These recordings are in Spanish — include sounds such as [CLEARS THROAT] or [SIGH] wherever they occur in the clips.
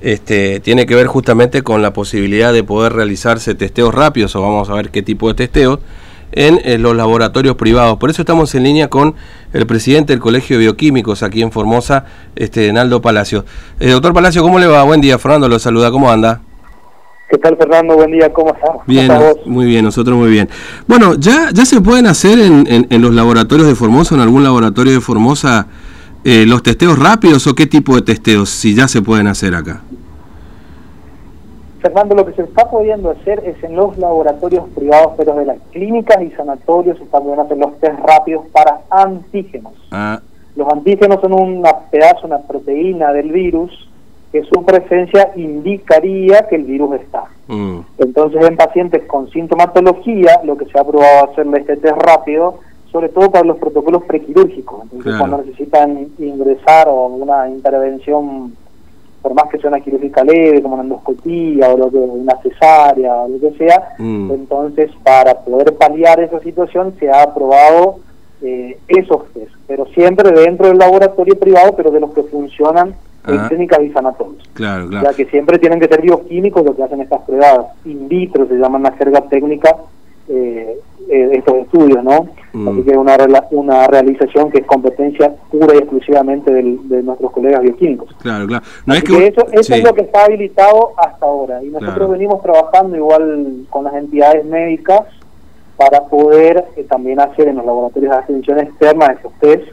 este, tiene que ver justamente con la posibilidad de poder realizarse testeos rápidos, o vamos a ver qué tipo de testeos, en, los laboratorios privados. Por eso estamos en línea con el presidente del Colegio de Bioquímicos aquí en Formosa, este, Naldo Palacio. Eh, doctor Palacio, ¿cómo le va? Buen día, Fernando lo saluda, ¿cómo anda? ¿Qué tal, Fernando? Buen día, ¿cómo estás? Bien, muy bien, nosotros muy bien. Bueno, ¿ya, ya se pueden hacer en, en, los laboratorios de Formosa, en algún laboratorio de Formosa, eh, los testeos rápidos o qué tipo de testeos, si ya se pueden hacer acá? Fernando, lo que se está pudiendo hacer es en los laboratorios privados, pero de las clínicas y sanatorios se están pudiendo hacer los test rápidos para antígenos. Ah. Los antígenos son un pedazo, una proteína del virus que su presencia indicaría que el virus está. Mm. Entonces, en pacientes con sintomatología, lo que se ha probado hacerle este test rápido sobre todo para los protocolos prequirúrgicos. Entonces, cuando necesitan ingresar o una intervención, por más que sea una quirúrgica leve, como una endoscopía o lo que, una cesárea o lo que sea, mm. entonces para poder paliar esa situación se ha aprobado eh, esos test, pero siempre dentro del laboratorio privado, pero de los que funcionan en ah. clínicas y sanatorios. Claro, claro. O sea que siempre tienen que ser bioquímicos los que hacen estas pruebas in vitro, se llaman la jerga técnica, eh, eh, estos estudios, ¿no? Mm. Así que es una, una realización que es competencia pura y exclusivamente de nuestros colegas bioquímicos. Claro, claro. No es que, eso, eso es lo que está habilitado hasta ahora. Y nosotros venimos trabajando igual con las entidades médicas para poder eh, también hacer en los laboratorios de atención externa esos test,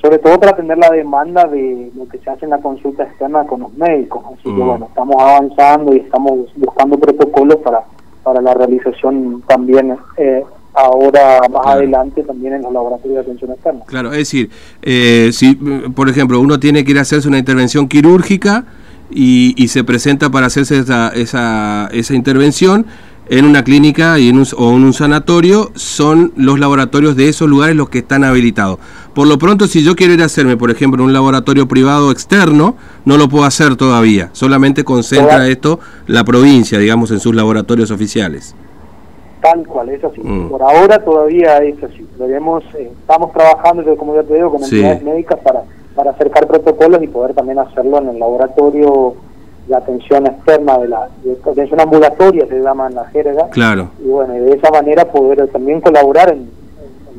sobre todo para atender la demanda de lo que se hace en la consulta externa con los médicos. Así que mm. bueno, estamos avanzando y estamos buscando protocolos para para la realización también eh, ahora más adelante también en los laboratorios de atención externa. Claro, es decir, eh, si por ejemplo uno tiene que ir a hacerse una intervención quirúrgica y, y se presenta para hacerse esa, esa, esa intervención, en una clínica y en un, o en un sanatorio son los laboratorios de esos lugares los que están habilitados. Por lo pronto, si yo quiero ir a hacerme, por ejemplo, en un laboratorio privado externo, no lo puedo hacer todavía. Solamente concentra esto la provincia, digamos, en sus laboratorios oficiales. Tal cual, es así. Mm. Por ahora todavía es así. Eh, estamos trabajando, como ya te digo, con entidades médicas para, para acercar protocolos y poder también hacerlo en el laboratorio la atención externa de la atención ambulatoria se llama en la jerga claro y bueno de esa manera poder también colaborar en,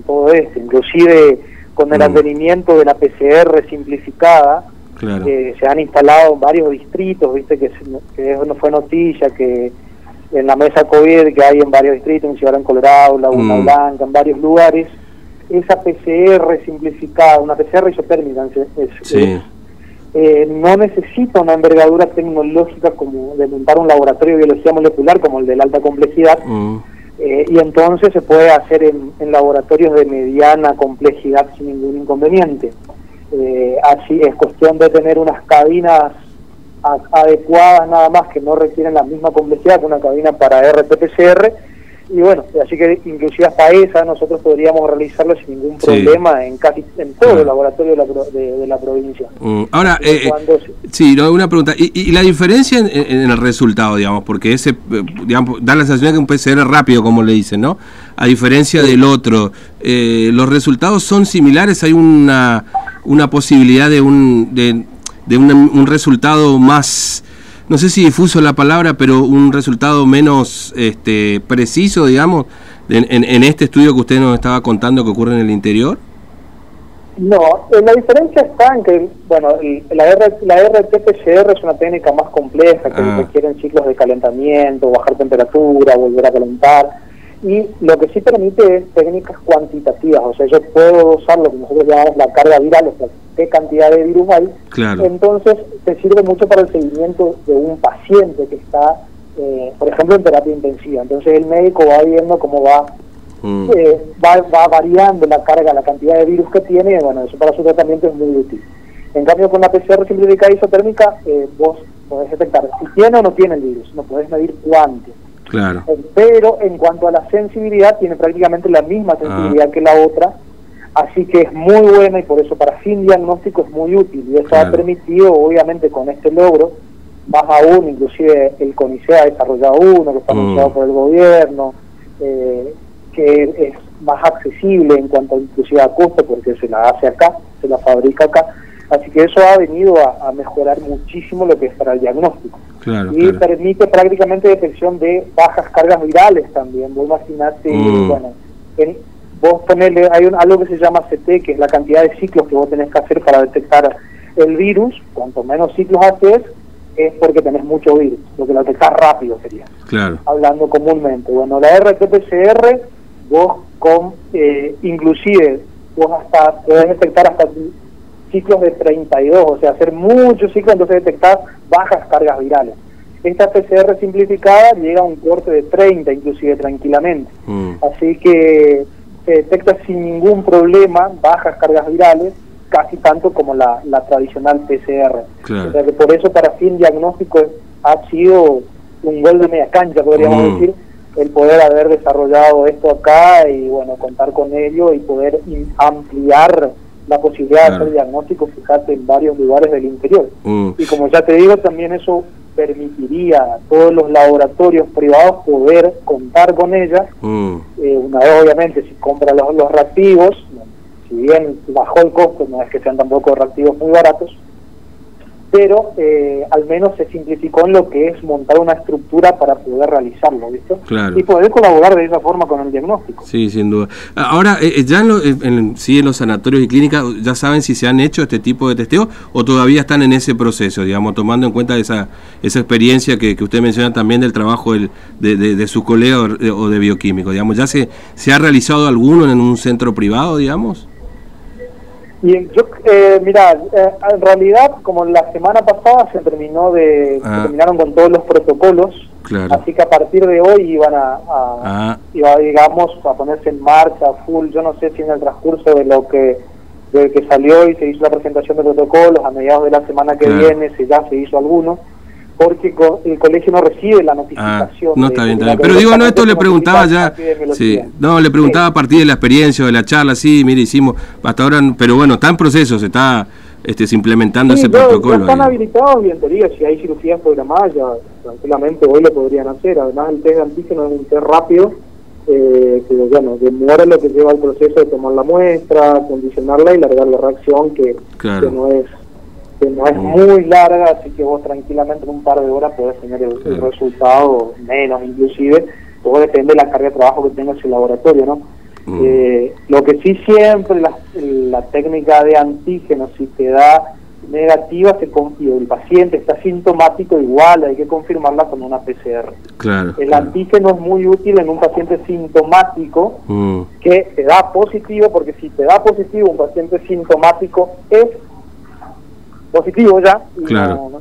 todo esto inclusive con el mm. advenimiento de la PCR simplificada que se han instalado en varios distritos viste que, que eso no fue noticia que en la mesa COVID que hay en varios distritos en Ciudad en Colorado Laguna mm. Blanca en varios lugares esa PCR simplificada una PCR isotérmica es, sí. Eh, no necesita una envergadura tecnológica como de montar un laboratorio de biología molecular como el de la alta complejidad, mm. eh, y entonces se puede hacer en, laboratorios de mediana complejidad sin ningún inconveniente. Eh, así es cuestión de tener unas cabinas adecuadas nada más que no requieren la misma complejidad que una cabina para RT-PCR y bueno, así que inclusive hasta esa nosotros podríamos realizarlo sin ningún problema en casi en todo el laboratorio de la, de, la provincia. Mm, ahora, eh, eh sí, una pregunta, ¿Y, la diferencia en, el resultado, digamos? Porque ese, eh, digamos, da la sensación de que un PCR rápido, como le dicen, ¿no? A diferencia del otro, eh, ¿los resultados son similares? ¿Hay una, una posibilidad de un, de, de un resultado más no sé si difuso la palabra, pero un resultado menos este, preciso, digamos, en, este estudio que usted nos estaba contando que ocurre en el interior? No, eh, la diferencia está en que, bueno, la, R, la RT-PCR es una técnica más compleja que ah. requiere ciclos de calentamiento, bajar temperatura, volver a calentar, y lo que sí permite es técnicas cuantitativas, o sea, yo puedo usar lo que nosotros llamamos la carga viral, o sea, qué cantidad de virus hay, entonces te sirve mucho para el seguimiento de un paciente que está, eh, por ejemplo, en terapia intensiva. Entonces el médico va viendo cómo va, mm. eh, va, va, variando la carga, la cantidad de virus que tiene, y bueno, eso para su tratamiento es muy útil. En cambio, con la PCR simplificada isotérmica, eh, vos podés detectar si tiene o no tiene el virus, no podés medir cuánto. Claro. Pero en cuanto a la sensibilidad, tiene prácticamente la misma ah. sensibilidad que la otra, Así que es muy buena y por eso para fin diagnóstico es muy útil y eso ha permitido, obviamente, con este logro, más aún, inclusive el CONICET ha desarrollado uno que está mm. anunciado por el gobierno, eh, que es más accesible en cuanto inclusive a costo porque se la hace acá, se la fabrica acá. Así que eso ha venido a, mejorar muchísimo lo que es para el diagnóstico. y permite prácticamente detección de bajas cargas virales también. Vos imaginate, mm. bueno, vos ponerle, hay un, algo que se llama CT, que es la cantidad de ciclos que vos tenés que hacer para detectar el virus. Cuanto menos ciclos haces, es porque tenés mucho virus, lo que lo detectás rápido sería. Claro. Hablando comúnmente. Bueno, la RT-PCR, vos con, eh, inclusive, vos hasta podés detectar hasta ciclos de 32, o sea, hacer muchos ciclos, entonces detectar bajas cargas virales. Esta PCR simplificada llega a un corte de 30, inclusive tranquilamente. Mm. Así que se detecta sin ningún problema bajas cargas virales, casi tanto como la, tradicional PCR. O sea que por eso para fin diagnóstico ha sido un gol de media cancha, podríamos mm. decir, el poder haber desarrollado esto acá y bueno, contar con ello y poder ampliar la posibilidad de hacer diagnóstico, fíjate, en varios lugares del interior. Y como ya te digo, también eso permitiría a todos los laboratorios privados poder contar con ella, eh, una vez obviamente si compra los, los reactivos, si bien bajó el costo, no es que sean tampoco reactivos muy baratos, pero eh, al menos se simplificó en lo que es montar una estructura para poder realizarlo, ¿viste? Y poder colaborar de esa forma con el diagnóstico. Sí, sin duda. Ahora, eh, eh, ¿ya en, en, sí, en los sanatorios y clínicas ya saben si se han hecho este tipo de testeo o todavía están en ese proceso, digamos, tomando en cuenta esa, esa experiencia que, usted menciona también del trabajo de, de, su colega o de bioquímico, digamos, ¿ya se, se ha realizado alguno en un centro privado, digamos? Y yo, eh, mira, eh, en realidad, como la semana pasada se terminó de, ah. terminaron con todos los protocolos, así que a partir de hoy iban a, ah. iba, digamos, a ponerse en marcha full. Yo no sé si en el transcurso de lo que de que salió y se hizo la presentación de protocolos, a mediados de la semana que viene se ya se hizo alguno porque el colegio no recibe la notificación. Ah, no está bien, está Pero digo, no, esto le preguntaba ya. Sí, no, le preguntaba a partir de la experiencia o de la charla, sí, mire, hicimos hasta ahora, pero bueno, está en proceso, se está este, implementando ese protocolo. están habilitados y en teoría, si hay cirugías programadas, ya tranquilamente hoy lo podrían hacer. Además, el test de antígeno es un test rápido. Eh, que bueno, demora lo que lleva el proceso de tomar la muestra, condicionarla y largar la reacción, que, que no es que no es muy larga, así que vos tranquilamente en un par de horas podés tener el, resultado, menos inclusive, todo depende de la carga de trabajo que tengas el laboratorio, ¿no? Mm. Eh, lo que sí siempre la, la técnica de antígenos, si te da negativa se y el paciente está sintomático, igual hay que confirmarla con una PCR. Claro, el antígeno es muy útil en un paciente sintomático mm. que te da positivo, porque si te da positivo un paciente sintomático es positivo ya,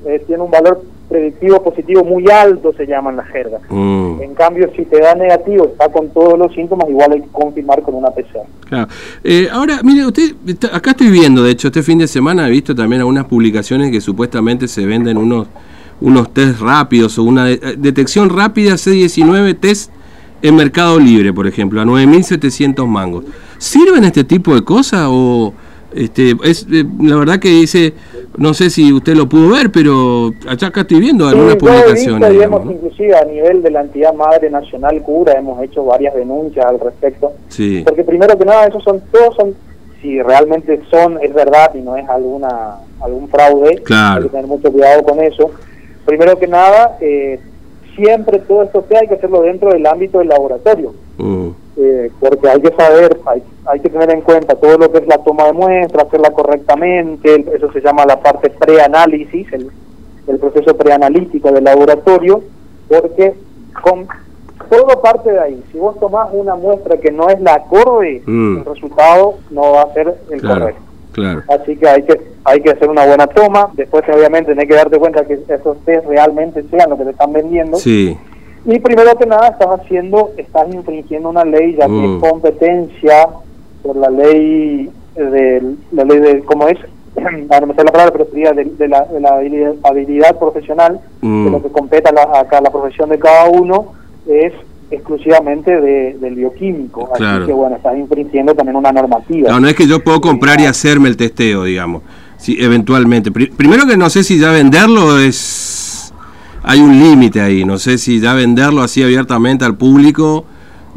eh, tiene un valor predictivo positivo muy alto, se llama en la jerga. Mm. En cambio, si te da negativo, está con todos los síntomas, igual hay que confirmar con una PCR. Claro. Eh, ahora, mire, usted, acá estoy viendo, de hecho, este fin de semana he visto también algunas publicaciones que supuestamente se venden unos, unos test rápidos o una eh, detección rápida C19 test en Mercado Libre, por ejemplo, a 9.700 mangos. ¿Sirven este tipo de cosas o...? Este, es la verdad que dice no sé si usted lo pudo ver, pero acá estoy viendo algunas publicaciones. inclusive a nivel de la entidad madre nacional cura hemos hecho varias denuncias al respecto. Sí. Porque primero que nada, esos son todos son si realmente son es verdad y no es alguna algún fraude, hay que tener mucho cuidado con eso. Primero que nada, eh, siempre todo esto que hay que hacerlo dentro del ámbito del laboratorio. Mm. Eh, porque hay que saber, hay, hay, que tener en cuenta todo lo que es la toma de muestra, hacerla correctamente, eso se llama la parte preanálisis, el, el proceso preanalítico del laboratorio, porque con todo parte de ahí. Si vos tomás una muestra que no es la acorde, mm. el resultado no va a ser el correcto. Así que hay que hay que hacer una buena toma, después obviamente tenés que darte cuenta que esos test realmente sean lo que te están vendiendo. Sí y primero que nada estás haciendo, estás infringiendo una ley ya que es mm. competencia por la ley de la ley de cómo es, [CLEARS THROAT] no me la palabra, pero sería de, la, habilidad, profesional, de mm. lo que compete a acá la profesión de cada uno es exclusivamente del bioquímico. Así que bueno, estás infringiendo también una normativa. No, no es que yo puedo comprar y hacerme el testeo, digamos. Sí, eventualmente. primero que no sé si ya venderlo es hay un límite ahí. No sé si ya venderlo así abiertamente al público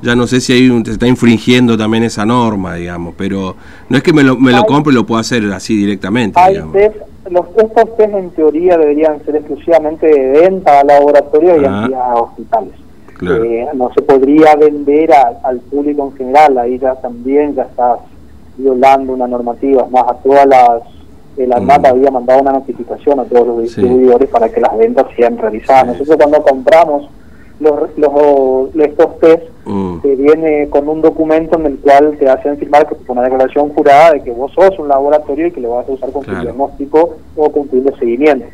ya no sé si ahí se está infringiendo también esa norma, digamos, pero no es que me lo, me lo compre y lo puedo hacer así directamente. Hay los, estos test en teoría deberían ser exclusivamente de venta a laboratorios y a hospitales. Eh, no se podría vender al público en general, ahí ya también ya estás violando una normativa, más a todas las el ANMAT había mandado una notificación a todos los distribuidores para que las ventas sean realizadas. Nosotros cuando compramos los, los, estos test, mm. te viene con un documento en el cual te hacen firmar una declaración jurada de que vos sos un laboratorio y que lo vas a usar con tu diagnóstico o con tu seguimiento.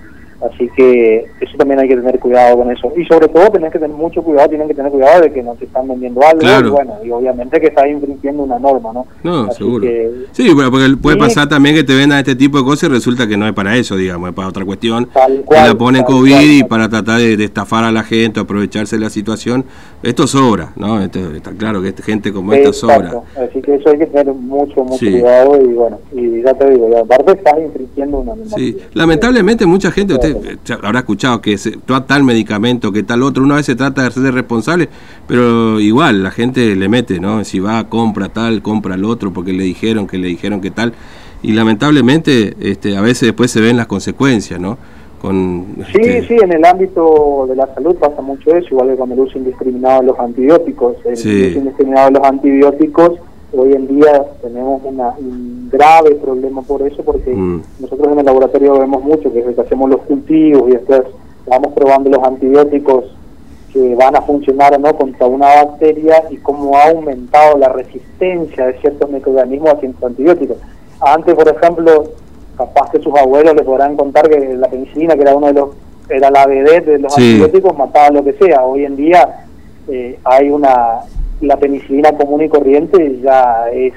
Así que eso también hay que tener cuidado con eso. Y sobre todo tenés que tener mucho cuidado, tienen que tener cuidado de que no te están vendiendo algo. Y bueno, y obviamente que estás infringiendo una norma, ¿no? No, seguro. sí, porque puede pasar también que te vendan este tipo de cosas y resulta que no es para eso, digamos, es para otra cuestión. Cual, la ponen COVID y para tratar de, estafar a la gente, aprovecharse de la situación. Esto sobra, ¿no? está claro que gente como esta sobra. Así que eso hay que tener mucho, mucho cuidado y bueno, y ya te digo, aparte estás infringiendo una. Sí, lamentablemente mucha gente, usted habrá escuchado que se, tal medicamento, que tal otro, una vez se trata de ser responsable, pero igual la gente le mete, ¿no? Si va, compra tal, compra el otro, porque le dijeron que le dijeron que tal, y lamentablemente este, a veces después se ven las consecuencias, ¿no? Con, sí, este sí, en el ámbito de la salud pasa mucho eso, igual que con el uso indiscriminado de los antibióticos. El uso indiscriminado de los antibióticos hoy en día tenemos un grave problema por eso, porque mm. nosotros en el laboratorio vemos mucho, que hacemos los cultivos y después vamos probando los antibióticos que van a funcionar o no contra una bacteria y cómo ha aumentado la resistencia de ciertos microorganismos a ciertos antibióticos. Antes, por ejemplo, capaz que sus abuelos le podrán contar que la penicilina, que era uno de los era la vedette de los antibióticos, mataba lo que sea. Hoy en día eh, hay una la penicilina común y corriente ya es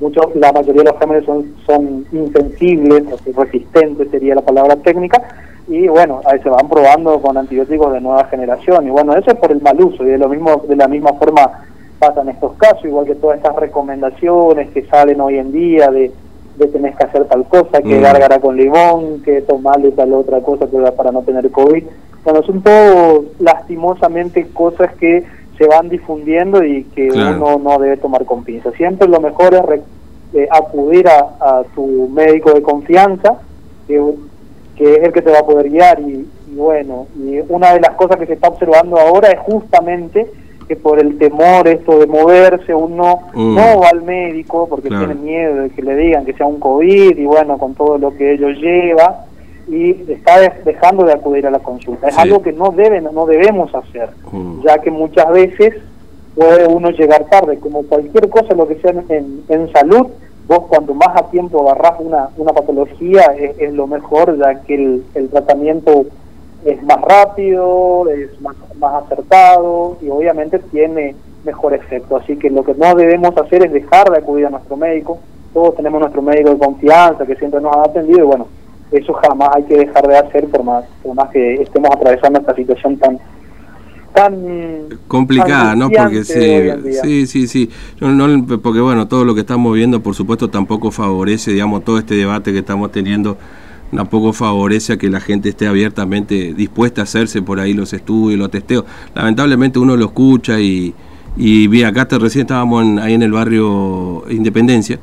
mucho, la mayoría de los gérmenes son, son insensibles, resistentes sería la palabra técnica, y bueno, ahí se van probando con antibióticos de nueva generación, y bueno, eso es por el mal uso, y de, lo mismo, de la misma forma pasan estos casos, igual que todas estas recomendaciones que salen hoy en día de, de tenés que hacer tal cosa, que mm. con limón, que tomarle tal otra cosa para no tener COVID. Bueno, son todo lastimosamente cosas que se van difundiendo y que uno no debe tomar con pinza. Siempre lo mejor es eh, acudir a, tu médico de confianza, que, es el que te va a poder guiar. Y, bueno, y una de las cosas que se está observando ahora es justamente que por el temor esto de moverse uno mm. no va al médico porque tiene miedo de que le digan que sea un COVID y bueno, con todo lo que ello lleva y está dejando de acudir a la consulta. Es algo que no deben, no debemos hacer, mm. ya que muchas veces puede uno llegar tarde, como cualquier cosa, lo que sea en, en salud, vos cuando más a tiempo agarrás una, una patología es, lo mejor, ya que el, el, tratamiento es más rápido, es más, más acertado y obviamente tiene mejor efecto. Así que lo que no debemos hacer es dejar de acudir a nuestro médico. Todos tenemos nuestro médico de confianza que siempre nos ha atendido y bueno, eso jamás hay que dejar de hacer por más, por más que estemos atravesando esta situación tan tan complicada, ¿no? Porque sí, sí, sí, No, porque bueno, todo lo que estamos viendo, por supuesto, tampoco favorece, digamos, todo este debate que estamos teniendo, tampoco favorece a que la gente esté abiertamente dispuesta a hacerse por ahí los estudios, los testeos. Lamentablemente uno lo escucha y, y vi acá recién estábamos ahí en el barrio Independencia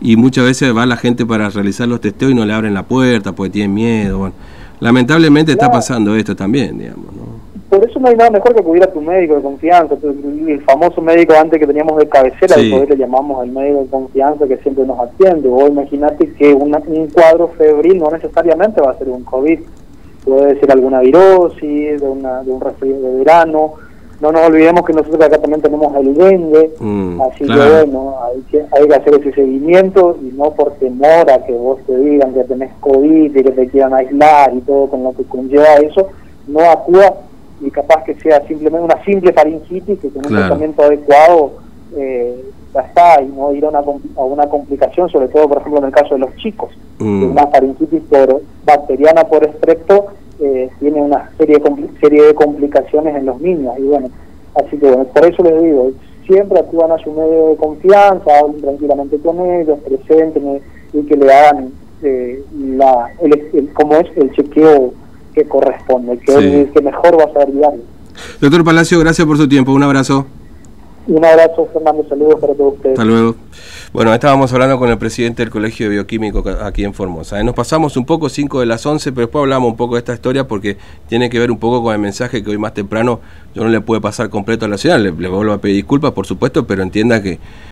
y muchas veces va la gente para realizar los testeos y no le abren la puerta porque tienen miedo. Bueno, lamentablemente está pasando esto también, digamos. ¿no? Por eso no hay nada mejor que acudir a tu médico de confianza, el famoso médico antes que teníamos de cabecera, sí. le llamamos al médico de confianza que siempre nos atiende. O imagínate que un cuadro febril no necesariamente va a ser un COVID, puede ser alguna virosis, de, una, de un resfriado de verano, no nos olvidemos que nosotros acá también tenemos el dengue, mm, así que bueno, hay que, hay que hacer ese seguimiento y no por temor a que vos te digan que tenés COVID y que te quieran aislar y todo con lo que conlleva eso, no actúa y capaz que sea simplemente una simple faringitis que con un tratamiento adecuado eh, ya está y no ir a una, a una complicación, sobre todo por ejemplo en el caso de los chicos, mm. una faringitis por, bacteriana por estrepto eh, tiene una serie de, serie de complicaciones en los niños. Y bueno, así que bueno, por eso les digo, siempre actúan a su medio de confianza, hablen tranquilamente con ellos, presenten y que le hagan eh, la, el, como es el chequeo que corresponde, que, que mejor va a diario. Doctor Palacio, gracias por su tiempo, un abrazo. Un abrazo, Fernando, saludos para todos ustedes. Hasta luego. Bueno, estábamos hablando con el presidente del Colegio de Bioquímico aquí en Formosa. Nos pasamos un poco 5 de las 11, pero después hablamos un poco de esta historia porque tiene que ver un poco con el mensaje que hoy más temprano yo no le pude pasar completo a la ciudad. Le, le vuelvo a pedir disculpas, por supuesto, pero entienda que